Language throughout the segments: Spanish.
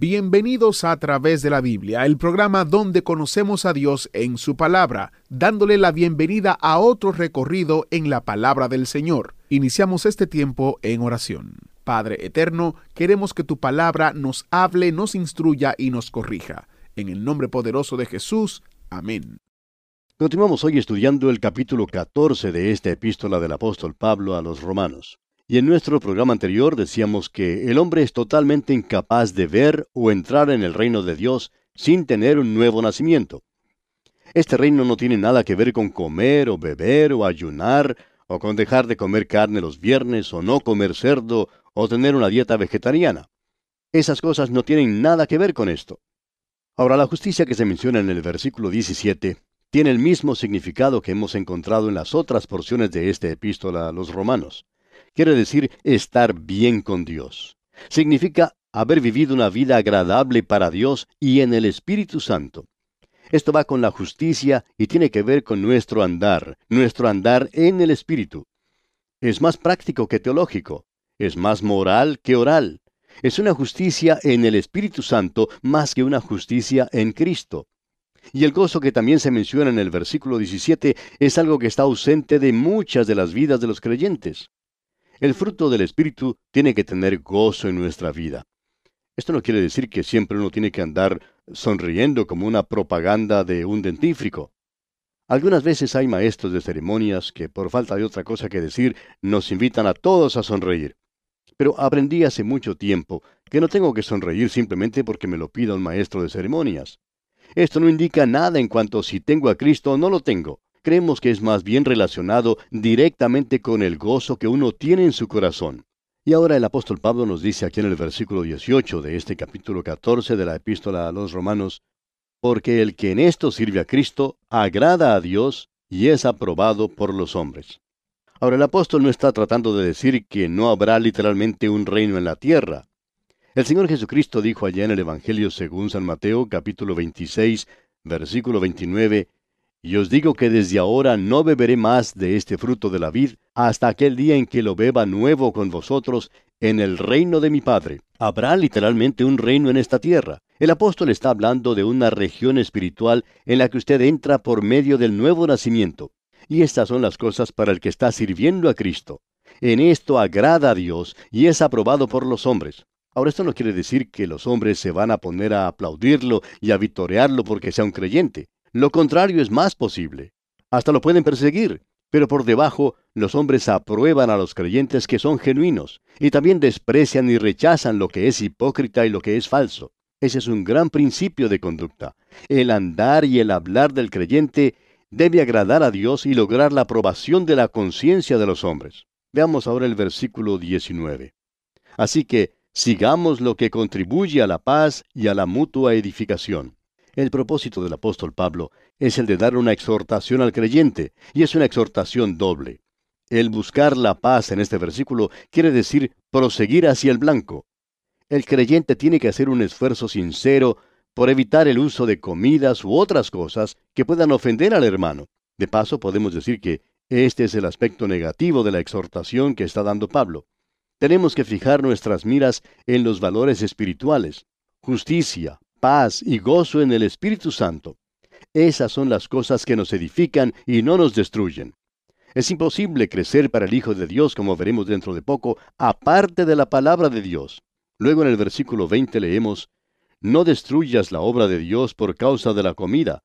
Bienvenidos a través de la Biblia, el programa donde conocemos a Dios en su palabra, dándole la bienvenida a otro recorrido en la palabra del Señor. Iniciamos este tiempo en oración. Padre eterno, queremos que tu palabra nos hable, nos instruya y nos corrija. En el nombre poderoso de Jesús. Amén. Continuamos hoy estudiando el capítulo 14 de esta epístola del apóstol Pablo a los romanos. Y en nuestro programa anterior decíamos que el hombre es totalmente incapaz de ver o entrar en el reino de Dios sin tener un nuevo nacimiento. Este reino no tiene nada que ver con comer o beber o ayunar o con dejar de comer carne los viernes o no comer cerdo o tener una dieta vegetariana. Esas cosas no tienen nada que ver con esto. Ahora, la justicia que se menciona en el versículo 17 tiene el mismo significado que hemos encontrado en las otras porciones de esta epístola a los romanos. Quiere decir estar bien con Dios. Significa haber vivido una vida agradable para Dios y en el Espíritu Santo. Esto va con la justicia y tiene que ver con nuestro andar, nuestro andar en el Espíritu. Es más práctico que teológico, es más moral que oral. Es una justicia en el Espíritu Santo más que una justicia en Cristo. Y el gozo que también se menciona en el versículo 17 es algo que está ausente de muchas de las vidas de los creyentes. El fruto del Espíritu tiene que tener gozo en nuestra vida. Esto no quiere decir que siempre uno tiene que andar sonriendo como una propaganda de un dentífrico. Algunas veces hay maestros de ceremonias que, por falta de otra cosa que decir, nos invitan a todos a sonreír. Pero aprendí hace mucho tiempo que no tengo que sonreír simplemente porque me lo pida un maestro de ceremonias. Esto no indica nada en cuanto si tengo a Cristo o no lo tengo. Creemos que es más bien relacionado directamente con el gozo que uno tiene en su corazón. Y ahora el apóstol Pablo nos dice aquí en el versículo 18 de este capítulo 14 de la epístola a los romanos, porque el que en esto sirve a Cristo agrada a Dios y es aprobado por los hombres. Ahora el apóstol no está tratando de decir que no habrá literalmente un reino en la tierra. El Señor Jesucristo dijo allá en el Evangelio según San Mateo capítulo 26, versículo 29, Y os digo que desde ahora no beberé más de este fruto de la vid hasta aquel día en que lo beba nuevo con vosotros en el reino de mi Padre. Habrá literalmente un reino en esta tierra. El apóstol está hablando de una región espiritual en la que usted entra por medio del nuevo nacimiento. Y estas son las cosas para el que está sirviendo a Cristo. En esto agrada a Dios y es aprobado por los hombres. Ahora esto no quiere decir que los hombres se van a poner a aplaudirlo y a vitorearlo porque sea un creyente. Lo contrario es más posible. Hasta lo pueden perseguir. Pero por debajo, los hombres aprueban a los creyentes que son genuinos, y también desprecian y rechazan lo que es hipócrita y lo que es falso. Ese es un gran principio de conducta. El andar y el hablar del creyente debe agradar a Dios y lograr la aprobación de la conciencia de los hombres. Veamos ahora el versículo 19. Así que sigamos lo que contribuye a la paz y a la mutua edificación. El propósito del apóstol Pablo es el de dar una exhortación al creyente, y es una exhortación doble. El buscar la paz en este versículo quiere decir proseguir hacia el blanco. El creyente tiene que hacer un esfuerzo sincero por evitar el uso de comidas u otras cosas que puedan ofender al hermano. De paso, podemos decir que este es el aspecto negativo de la exhortación que está dando Pablo. Tenemos que fijar nuestras miras en los valores espirituales, justicia, paz y gozo en el Espíritu Santo. Esas son las cosas que nos edifican y no nos destruyen. Es imposible crecer para el Hijo de Dios, como veremos dentro de poco, aparte de la palabra de Dios. Luego en el versículo 20 leemos, No destruyas la obra de Dios por causa de la comida.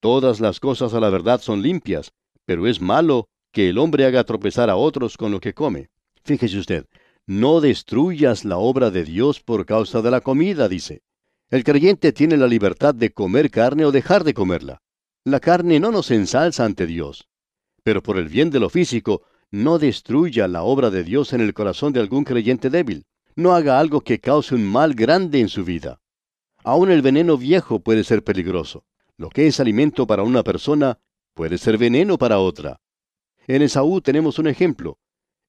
Todas las cosas a la verdad son limpias, pero es malo que el hombre haga tropezar a otros con lo que come. Fíjese usted, no destruyas la obra de Dios por causa de la comida, dice. El creyente tiene la libertad de comer carne o dejar de comerla. La carne no nos ensalza ante Dios. Pero por el bien de lo físico, no destruya la obra de Dios en el corazón de algún creyente débil. No haga algo que cause un mal grande en su vida. Aún el veneno viejo puede ser peligroso. Lo que es alimento para una persona puede ser veneno para otra. En Esaú tenemos un ejemplo.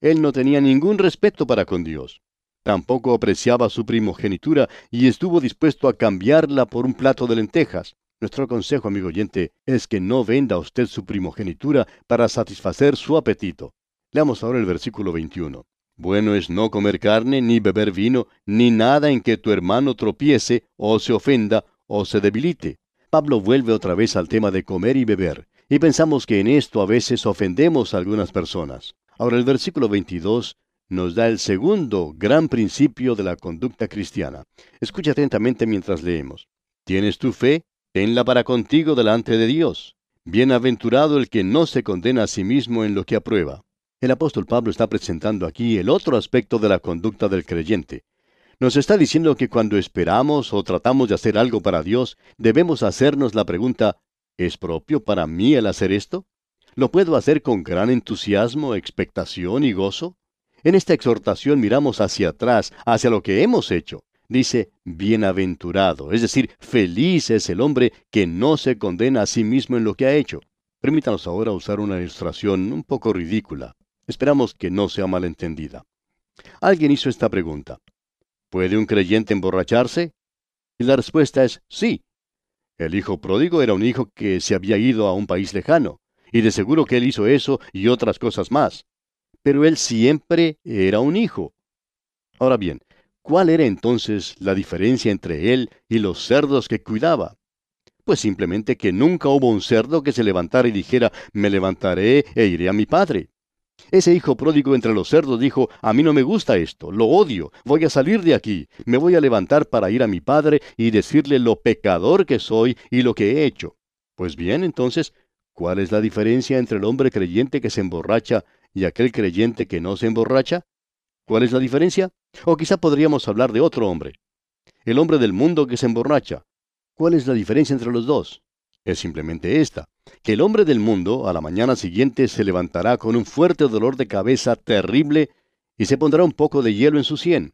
Él no tenía ningún respeto para con Dios. Tampoco apreciaba su primogenitura y estuvo dispuesto a cambiarla por un plato de lentejas. Nuestro consejo, amigo oyente, es que no venda usted su primogenitura para satisfacer su apetito. Leamos ahora el versículo 21. Bueno es no comer carne, ni beber vino, ni nada en que tu hermano tropiece, o se ofenda, o se debilite. Pablo vuelve otra vez al tema de comer y beber, y pensamos que en esto a veces ofendemos a algunas personas. Ahora el versículo 22 nos da el segundo gran principio de la conducta cristiana. Escucha atentamente mientras leemos. ¿Tienes tu fe? Tenla para contigo delante de Dios. Bienaventurado el que no se condena a sí mismo en lo que aprueba. El apóstol Pablo está presentando aquí el otro aspecto de la conducta del creyente. Nos está diciendo que cuando esperamos o tratamos de hacer algo para Dios, debemos hacernos la pregunta, ¿es propio para mí el hacer esto? ¿Lo puedo hacer con gran entusiasmo, expectación y gozo? En esta exhortación miramos hacia atrás, hacia lo que hemos hecho. Dice, bienaventurado, es decir, feliz es el hombre que no se condena a sí mismo en lo que ha hecho. Permítanos ahora usar una ilustración un poco ridícula. Esperamos que no sea malentendida. Alguien hizo esta pregunta. ¿Puede un creyente emborracharse? Y la respuesta es sí. El hijo pródigo era un hijo que se había ido a un país lejano, y de seguro que él hizo eso y otras cosas más pero él siempre era un hijo. Ahora bien, ¿cuál era entonces la diferencia entre él y los cerdos que cuidaba? Pues simplemente que nunca hubo un cerdo que se levantara y dijera, me levantaré e iré a mi padre. Ese hijo pródigo entre los cerdos dijo, a mí no me gusta esto, lo odio, voy a salir de aquí, me voy a levantar para ir a mi padre y decirle lo pecador que soy y lo que he hecho. Pues bien, entonces, ¿cuál es la diferencia entre el hombre creyente que se emborracha y aquel creyente que no se emborracha? ¿Cuál es la diferencia? O quizá podríamos hablar de otro hombre. El hombre del mundo que se emborracha. ¿Cuál es la diferencia entre los dos? Es simplemente esta, que el hombre del mundo a la mañana siguiente se levantará con un fuerte dolor de cabeza terrible y se pondrá un poco de hielo en su sien.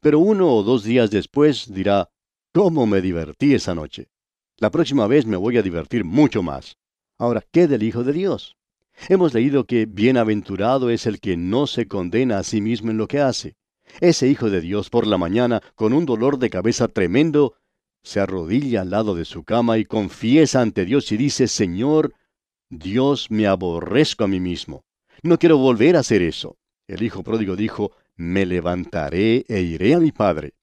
Pero uno o dos días después dirá, ¿cómo me divertí esa noche? La próxima vez me voy a divertir mucho más. Ahora, ¿qué del Hijo de Dios? Hemos leído que bienaventurado es el que no se condena a sí mismo en lo que hace. Ese Hijo de Dios por la mañana, con un dolor de cabeza tremendo, se arrodilla al lado de su cama y confiesa ante Dios y dice, Señor, Dios, me aborrezco a mí mismo. No quiero volver a hacer eso. El Hijo pródigo dijo, me levantaré e iré a mi Padre.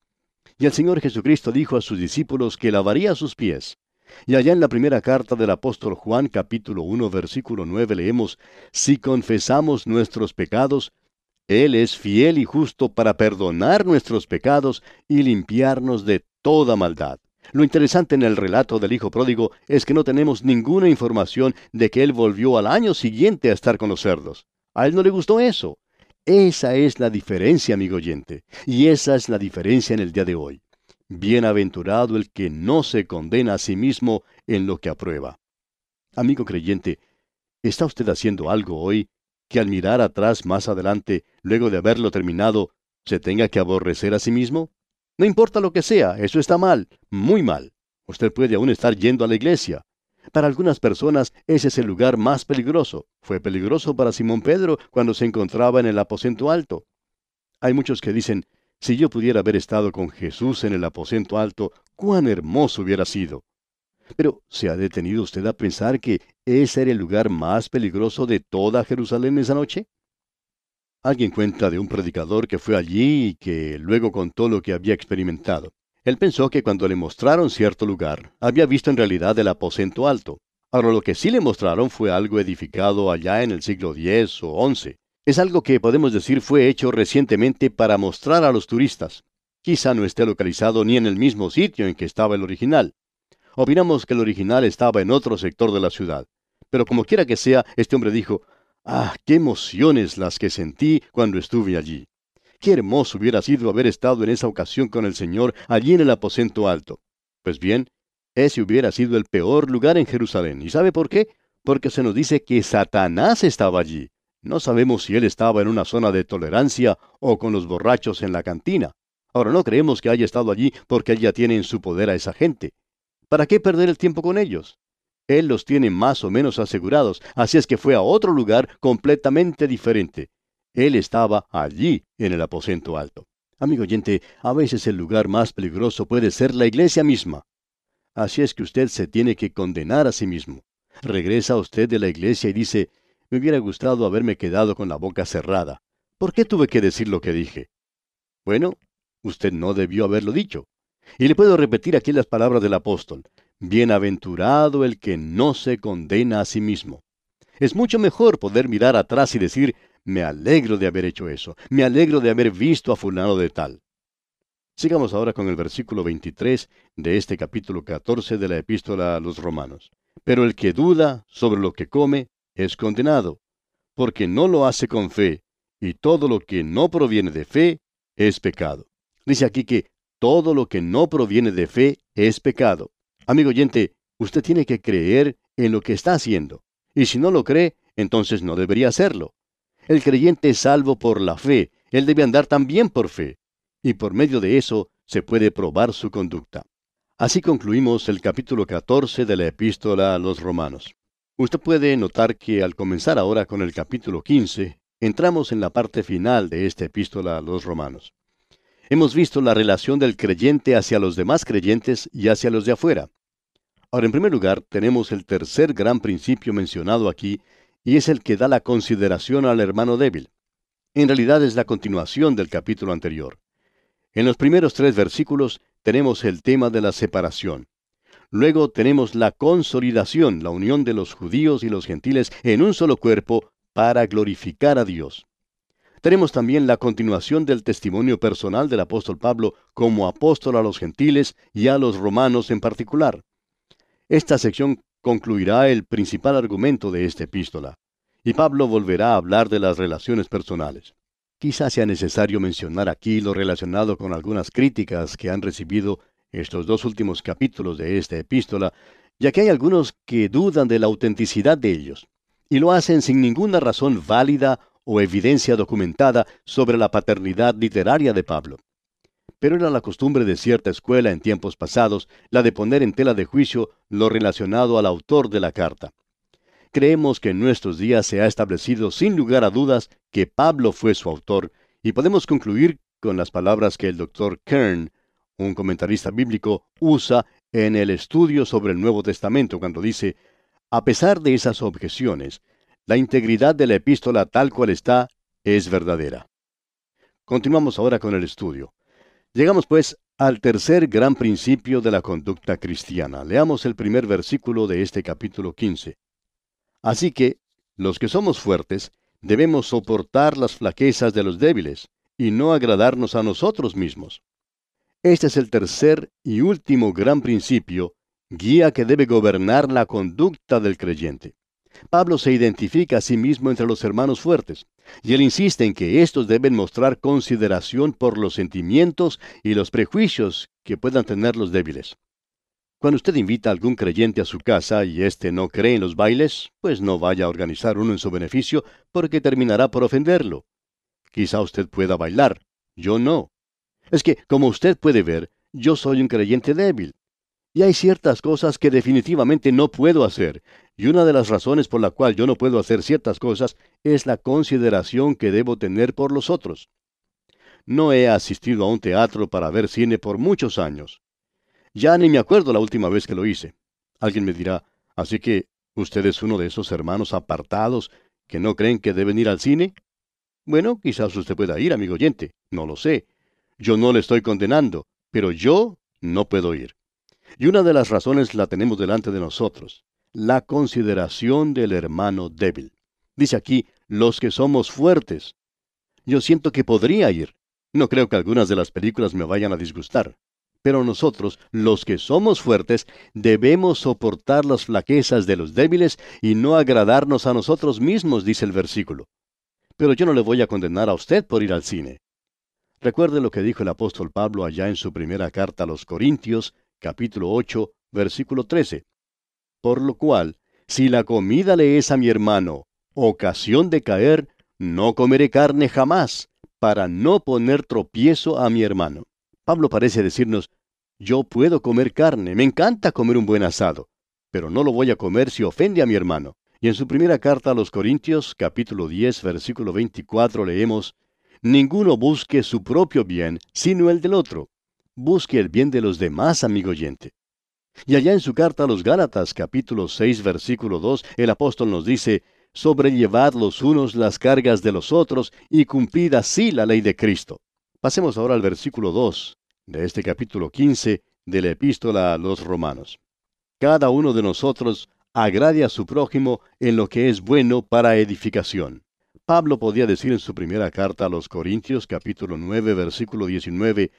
Y el Señor Jesucristo dijo a sus discípulos que lavaría sus pies. Y allá en la primera carta del apóstol Juan capítulo 1 versículo 9 leemos, Si confesamos nuestros pecados, Él es fiel y justo para perdonar nuestros pecados y limpiarnos de toda maldad. Lo interesante en el relato del Hijo Pródigo es que no tenemos ninguna información de que Él volvió al año siguiente a estar con los cerdos. A Él no le gustó eso. Esa es la diferencia, amigo oyente, y esa es la diferencia en el día de hoy. Bienaventurado el que no se condena a sí mismo en lo que aprueba. Amigo creyente, ¿está usted haciendo algo hoy que al mirar atrás más adelante, luego de haberlo terminado, se tenga que aborrecer a sí mismo? No importa lo que sea, eso está mal, muy mal. Usted puede aún estar yendo a la iglesia. Para algunas personas ese es el lugar más peligroso. Fue peligroso para Simón Pedro cuando se encontraba en el aposento alto. Hay muchos que dicen, si yo pudiera haber estado con Jesús en el aposento alto, cuán hermoso hubiera sido. Pero ¿se ha detenido usted a pensar que ese era el lugar más peligroso de toda Jerusalén esa noche? Alguien cuenta de un predicador que fue allí y que luego contó lo que había experimentado. Él pensó que cuando le mostraron cierto lugar, había visto en realidad el aposento alto. Ahora lo que sí le mostraron fue algo edificado allá en el siglo X o XI. Es algo que podemos decir fue hecho recientemente para mostrar a los turistas. Quizá no esté localizado ni en el mismo sitio en que estaba el original. Opinamos que el original estaba en otro sector de la ciudad. Pero como quiera que sea, este hombre dijo, Ah, qué emociones las que sentí cuando estuve allí. Qué hermoso hubiera sido haber estado en esa ocasión con el Señor allí en el aposento alto. Pues bien, ese hubiera sido el peor lugar en Jerusalén. ¿Y sabe por qué? Porque se nos dice que Satanás estaba allí. No sabemos si él estaba en una zona de tolerancia o con los borrachos en la cantina. Ahora no creemos que haya estado allí porque él ya tiene en su poder a esa gente. ¿Para qué perder el tiempo con ellos? Él los tiene más o menos asegurados, así es que fue a otro lugar completamente diferente. Él estaba allí en el aposento alto. Amigo oyente, a veces el lugar más peligroso puede ser la iglesia misma. Así es que usted se tiene que condenar a sí mismo. Regresa usted de la iglesia y dice, me hubiera gustado haberme quedado con la boca cerrada. ¿Por qué tuve que decir lo que dije? Bueno, usted no debió haberlo dicho. Y le puedo repetir aquí las palabras del apóstol. Bienaventurado el que no se condena a sí mismo. Es mucho mejor poder mirar atrás y decir, me alegro de haber hecho eso, me alegro de haber visto a fulano de tal. Sigamos ahora con el versículo 23 de este capítulo 14 de la epístola a los romanos. Pero el que duda sobre lo que come es condenado, porque no lo hace con fe, y todo lo que no proviene de fe es pecado. Dice aquí que todo lo que no proviene de fe es pecado. Amigo oyente, usted tiene que creer en lo que está haciendo, y si no lo cree, entonces no debería hacerlo. El creyente es salvo por la fe, él debe andar también por fe y por medio de eso se puede probar su conducta. Así concluimos el capítulo 14 de la epístola a los romanos. Usted puede notar que al comenzar ahora con el capítulo 15, entramos en la parte final de esta epístola a los romanos. Hemos visto la relación del creyente hacia los demás creyentes y hacia los de afuera. Ahora, en primer lugar, tenemos el tercer gran principio mencionado aquí, y es el que da la consideración al hermano débil. En realidad es la continuación del capítulo anterior. En los primeros tres versículos tenemos el tema de la separación. Luego tenemos la consolidación, la unión de los judíos y los gentiles en un solo cuerpo para glorificar a Dios. Tenemos también la continuación del testimonio personal del apóstol Pablo como apóstol a los gentiles y a los romanos en particular. Esta sección concluirá el principal argumento de esta epístola, y Pablo volverá a hablar de las relaciones personales. Quizás sea necesario mencionar aquí lo relacionado con algunas críticas que han recibido estos dos últimos capítulos de esta epístola, ya que hay algunos que dudan de la autenticidad de ellos, y lo hacen sin ninguna razón válida o evidencia documentada sobre la paternidad literaria de Pablo. Pero era la costumbre de cierta escuela en tiempos pasados la de poner en tela de juicio lo relacionado al autor de la carta. Creemos que en nuestros días se ha establecido sin lugar a dudas que Pablo fue su autor, y podemos concluir con las palabras que el doctor Kern, un comentarista bíblico, usa en el estudio sobre el Nuevo Testamento cuando dice, a pesar de esas objeciones, la integridad de la epístola tal cual está es verdadera. Continuamos ahora con el estudio. Llegamos pues al tercer gran principio de la conducta cristiana. Leamos el primer versículo de este capítulo 15. Así que, los que somos fuertes, debemos soportar las flaquezas de los débiles, y no agradarnos a nosotros mismos. Este es el tercer y último gran principio, guía que debe gobernar la conducta del creyente. Pablo se identifica a sí mismo entre los hermanos fuertes, y él insiste en que éstos deben mostrar consideración por los sentimientos y los prejuicios que puedan tener los débiles. Cuando usted invita a algún creyente a su casa y éste no cree en los bailes, pues no vaya a organizar uno en su beneficio porque terminará por ofenderlo. Quizá usted pueda bailar, yo no. Es que, como usted puede ver, yo soy un creyente débil. Y hay ciertas cosas que definitivamente no puedo hacer, y una de las razones por la cual yo no puedo hacer ciertas cosas es la consideración que debo tener por los otros. No he asistido a un teatro para ver cine por muchos años. Ya ni me acuerdo la última vez que lo hice. Alguien me dirá, así que usted es uno de esos hermanos apartados que no creen que deben ir al cine. Bueno, quizás usted pueda ir, amigo oyente, no lo sé. Yo no le estoy condenando, pero yo no puedo ir. Y una de las razones la tenemos delante de nosotros, la consideración del hermano débil. Dice aquí, los que somos fuertes. Yo siento que podría ir. No creo que algunas de las películas me vayan a disgustar. Pero nosotros, los que somos fuertes, debemos soportar las flaquezas de los débiles y no agradarnos a nosotros mismos, dice el versículo. Pero yo no le voy a condenar a usted por ir al cine. Recuerde lo que dijo el apóstol Pablo allá en su primera carta a los Corintios, capítulo 8, versículo 13. Por lo cual, si la comida le es a mi hermano ocasión de caer, no comeré carne jamás, para no poner tropiezo a mi hermano. Pablo parece decirnos, yo puedo comer carne, me encanta comer un buen asado, pero no lo voy a comer si ofende a mi hermano. Y en su primera carta a los Corintios, capítulo 10, versículo 24, leemos, Ninguno busque su propio bien, sino el del otro. Busque el bien de los demás, amigo oyente. Y allá en su carta a los Gálatas, capítulo 6, versículo 2, el apóstol nos dice, sobrellevad los unos las cargas de los otros y cumplid así la ley de Cristo. Pasemos ahora al versículo 2 de este capítulo 15 de la epístola a los romanos. Cada uno de nosotros agrade a su prójimo en lo que es bueno para edificación. Pablo podía decir en su primera carta a los Corintios capítulo 9 versículo 19,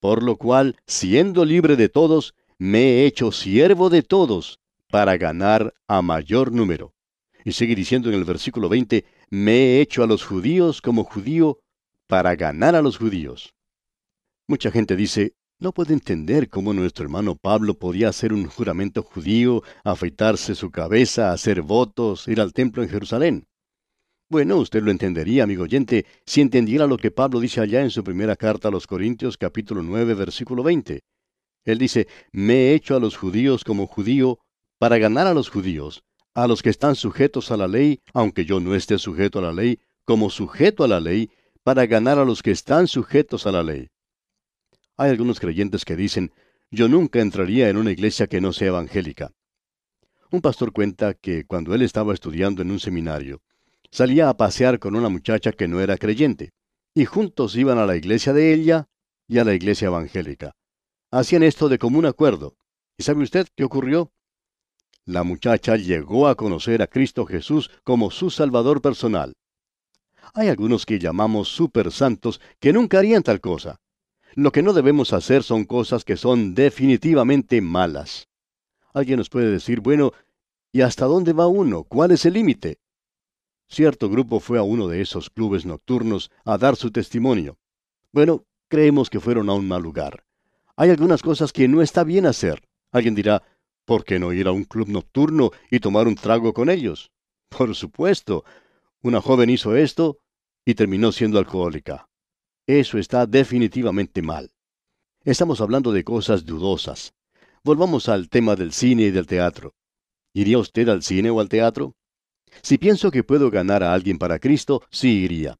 por lo cual, siendo libre de todos, me he hecho siervo de todos, para ganar a mayor número. Y sigue diciendo en el versículo 20, me he hecho a los judíos como judío, para ganar a los judíos. Mucha gente dice, no puede entender cómo nuestro hermano Pablo podía hacer un juramento judío, afeitarse su cabeza, hacer votos, ir al templo en Jerusalén. Bueno, usted lo entendería, amigo oyente, si entendiera lo que Pablo dice allá en su primera carta a los Corintios capítulo 9 versículo 20. Él dice, me he hecho a los judíos como judío para ganar a los judíos, a los que están sujetos a la ley, aunque yo no esté sujeto a la ley, como sujeto a la ley, para ganar a los que están sujetos a la ley. Hay algunos creyentes que dicen, yo nunca entraría en una iglesia que no sea evangélica. Un pastor cuenta que cuando él estaba estudiando en un seminario, salía a pasear con una muchacha que no era creyente, y juntos iban a la iglesia de ella y a la iglesia evangélica. Hacían esto de común acuerdo. ¿Y sabe usted qué ocurrió? La muchacha llegó a conocer a Cristo Jesús como su Salvador personal. Hay algunos que llamamos super santos que nunca harían tal cosa. Lo que no debemos hacer son cosas que son definitivamente malas. Alguien nos puede decir, bueno, ¿y hasta dónde va uno? ¿Cuál es el límite? Cierto grupo fue a uno de esos clubes nocturnos a dar su testimonio. Bueno, creemos que fueron a un mal lugar. Hay algunas cosas que no está bien hacer. Alguien dirá, ¿por qué no ir a un club nocturno y tomar un trago con ellos? Por supuesto. Una joven hizo esto y terminó siendo alcohólica. Eso está definitivamente mal. Estamos hablando de cosas dudosas. Volvamos al tema del cine y del teatro. ¿Iría usted al cine o al teatro? Si pienso que puedo ganar a alguien para Cristo, sí iría.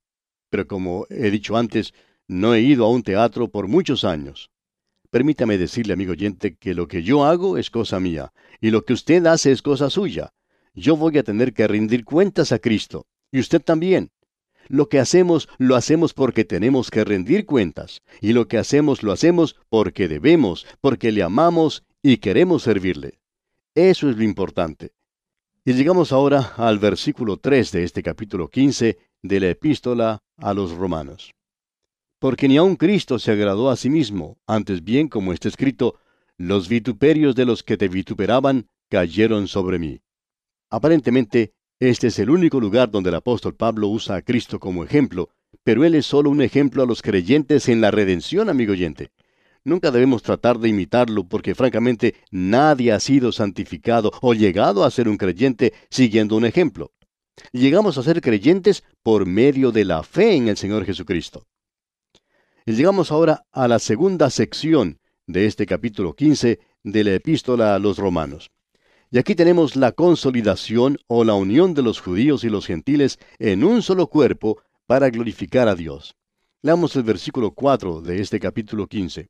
Pero como he dicho antes, no he ido a un teatro por muchos años. Permítame decirle, amigo oyente, que lo que yo hago es cosa mía, y lo que usted hace es cosa suya. Yo voy a tener que rendir cuentas a Cristo, y usted también. Lo que hacemos lo hacemos porque tenemos que rendir cuentas. Y lo que hacemos lo hacemos porque debemos, porque le amamos y queremos servirle. Eso es lo importante. Y llegamos ahora al versículo 3 de este capítulo 15 de la epístola a los romanos. Porque ni aun Cristo se agradó a sí mismo, antes bien, como está escrito, los vituperios de los que te vituperaban cayeron sobre mí. Aparentemente, este es el único lugar donde el apóstol Pablo usa a Cristo como ejemplo, pero él es solo un ejemplo a los creyentes en la redención, amigo oyente. Nunca debemos tratar de imitarlo porque francamente nadie ha sido santificado o llegado a ser un creyente siguiendo un ejemplo. Llegamos a ser creyentes por medio de la fe en el Señor Jesucristo. Llegamos ahora a la segunda sección de este capítulo 15 de la epístola a los romanos. Y aquí tenemos la consolidación o la unión de los judíos y los gentiles en un solo cuerpo para glorificar a Dios. Leamos el versículo 4 de este capítulo 15.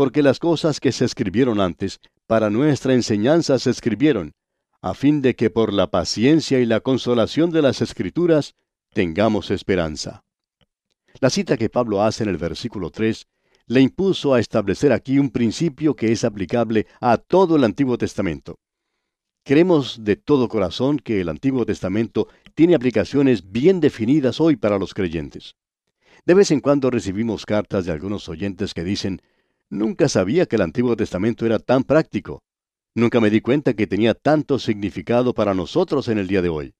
Porque las cosas que se escribieron antes, para nuestra enseñanza se escribieron, a fin de que por la paciencia y la consolación de las escrituras tengamos esperanza. La cita que Pablo hace en el versículo 3 le impuso a establecer aquí un principio que es aplicable a todo el Antiguo Testamento. Creemos de todo corazón que el Antiguo Testamento tiene aplicaciones bien definidas hoy para los creyentes. De vez en cuando recibimos cartas de algunos oyentes que dicen, nunca sabía que el Antiguo Testamento era tan práctico. Nunca me di cuenta que tenía tanto significado para nosotros en el día de hoy.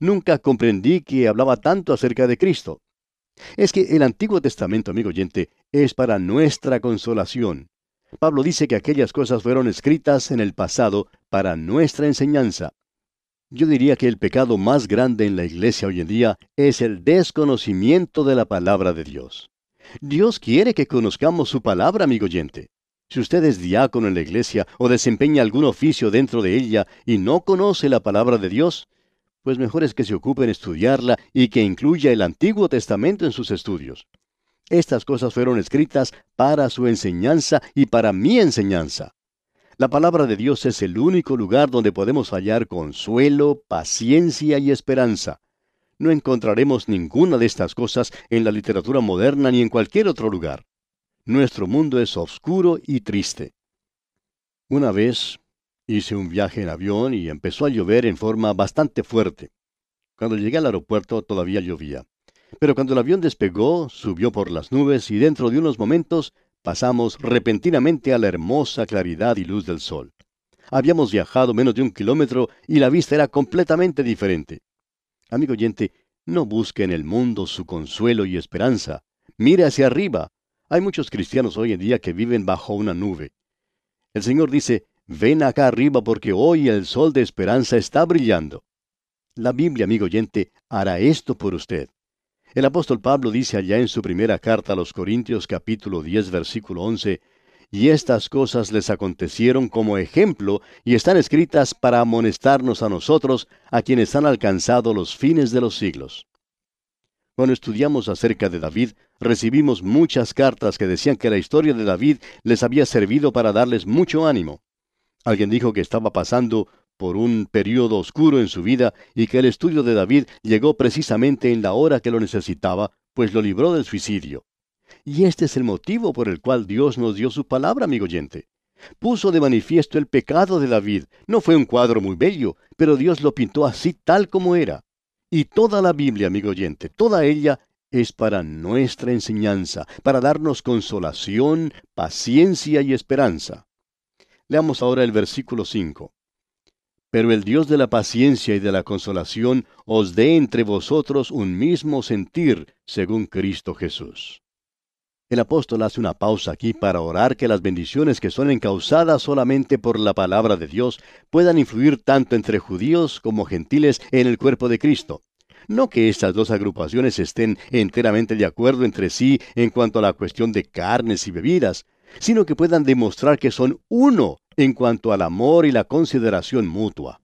Nunca comprendí que hablaba tanto acerca de Cristo. Es que el Antiguo Testamento, amigo oyente, es para nuestra consolación. Pablo dice que aquellas cosas fueron escritas en el pasado para nuestra enseñanza. Yo diría que el pecado más grande en la iglesia hoy en día es el desconocimiento de la palabra de Dios. Dios quiere que conozcamos su palabra, amigo oyente. Si usted es diácono en la iglesia o desempeña algún oficio dentro de ella y no conoce la palabra de Dios, pues mejor es que se ocupe en estudiarla y que incluya el Antiguo Testamento en sus estudios. Estas cosas fueron escritas para su enseñanza y para mi enseñanza. La palabra de Dios es el único lugar donde podemos hallar consuelo, paciencia y esperanza. No encontraremos ninguna de estas cosas en la literatura moderna ni en cualquier otro lugar. Nuestro mundo es oscuro y triste. Una vez hice un viaje en avión y empezó a llover en forma bastante fuerte. Cuando llegué al aeropuerto todavía llovía. Pero cuando el avión despegó, subió por las nubes y dentro de unos momentos pasamos repentinamente a la hermosa claridad y luz del sol. Habíamos viajado menos de un kilómetro y la vista era completamente diferente. Amigo oyente, no busque en el mundo su consuelo y esperanza. Mire hacia arriba. Hay muchos cristianos hoy en día que viven bajo una nube. El Señor dice, ven acá arriba porque hoy el sol de esperanza está brillando. La Biblia, amigo oyente, hará esto por usted. El apóstol Pablo dice allá en su primera carta a los Corintios capítulo 10 versículo 11, y estas cosas les acontecieron como ejemplo y están escritas para amonestarnos a nosotros, a quienes han alcanzado los fines de los siglos. Cuando estudiamos acerca de David, recibimos muchas cartas que decían que la historia de David les había servido para darles mucho ánimo. Alguien dijo que estaba pasando por un periodo oscuro en su vida y que el estudio de David llegó precisamente en la hora que lo necesitaba, pues lo libró del suicidio. Y este es el motivo por el cual Dios nos dio su palabra, amigo oyente. Puso de manifiesto el pecado de David. No fue un cuadro muy bello, pero Dios lo pintó así tal como era. Y toda la Biblia, amigo oyente, toda ella es para nuestra enseñanza, para darnos consolación, paciencia y esperanza. Leamos ahora el versículo 5. Pero el Dios de la paciencia y de la consolación os dé entre vosotros un mismo sentir según Cristo Jesús. El apóstol hace una pausa aquí para orar que las bendiciones que son encausadas solamente por la palabra de Dios puedan influir tanto entre judíos como gentiles en el cuerpo de Cristo. No que estas dos agrupaciones estén enteramente de acuerdo entre sí en cuanto a la cuestión de carnes y bebidas, sino que puedan demostrar que son uno en cuanto al amor y la consideración mutua.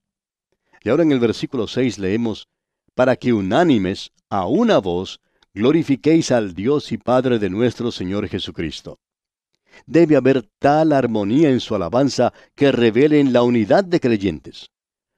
Y ahora en el versículo 6 leemos, para que unánimes, a una voz, glorifiquéis al Dios y Padre de nuestro Señor Jesucristo. Debe haber tal armonía en su alabanza que revelen la unidad de creyentes.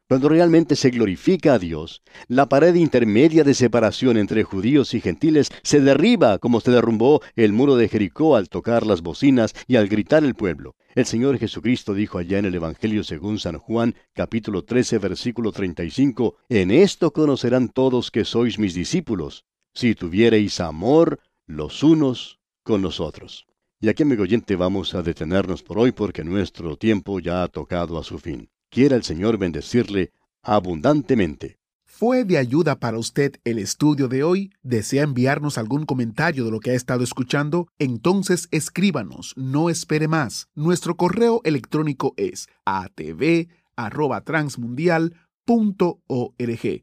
Cuando realmente se glorifica a Dios, la pared intermedia de separación entre judíos y gentiles se derriba como se derrumbó el muro de Jericó al tocar las bocinas y al gritar el pueblo. El Señor Jesucristo dijo allá en el Evangelio según San Juan, capítulo 13, versículo 35, En esto conocerán todos que sois mis discípulos, si tuviereis amor los unos con los otros. Y aquí, amigo oyente, vamos a detenernos por hoy porque nuestro tiempo ya ha tocado a su fin. Quiera el Señor bendecirle abundantemente. ¿Fue de ayuda para usted el estudio de hoy? ¿Desea enviarnos algún comentario de lo que ha estado escuchando? Entonces escríbanos, no espere más. Nuestro correo electrónico es atv@transmundial.org.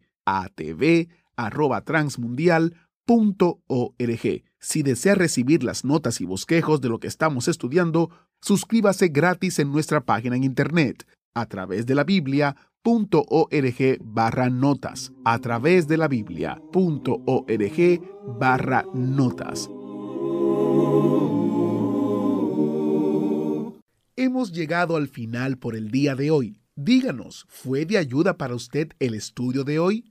atv@transmundial.org. Si desea recibir las notas y bosquejos de lo que estamos estudiando, suscríbase gratis en nuestra página en internet a través de la Biblia.org barra notas. A través de la Biblia.org barra notas. Hemos llegado al final por el día de hoy. Díganos, ¿fue de ayuda para usted el estudio de hoy?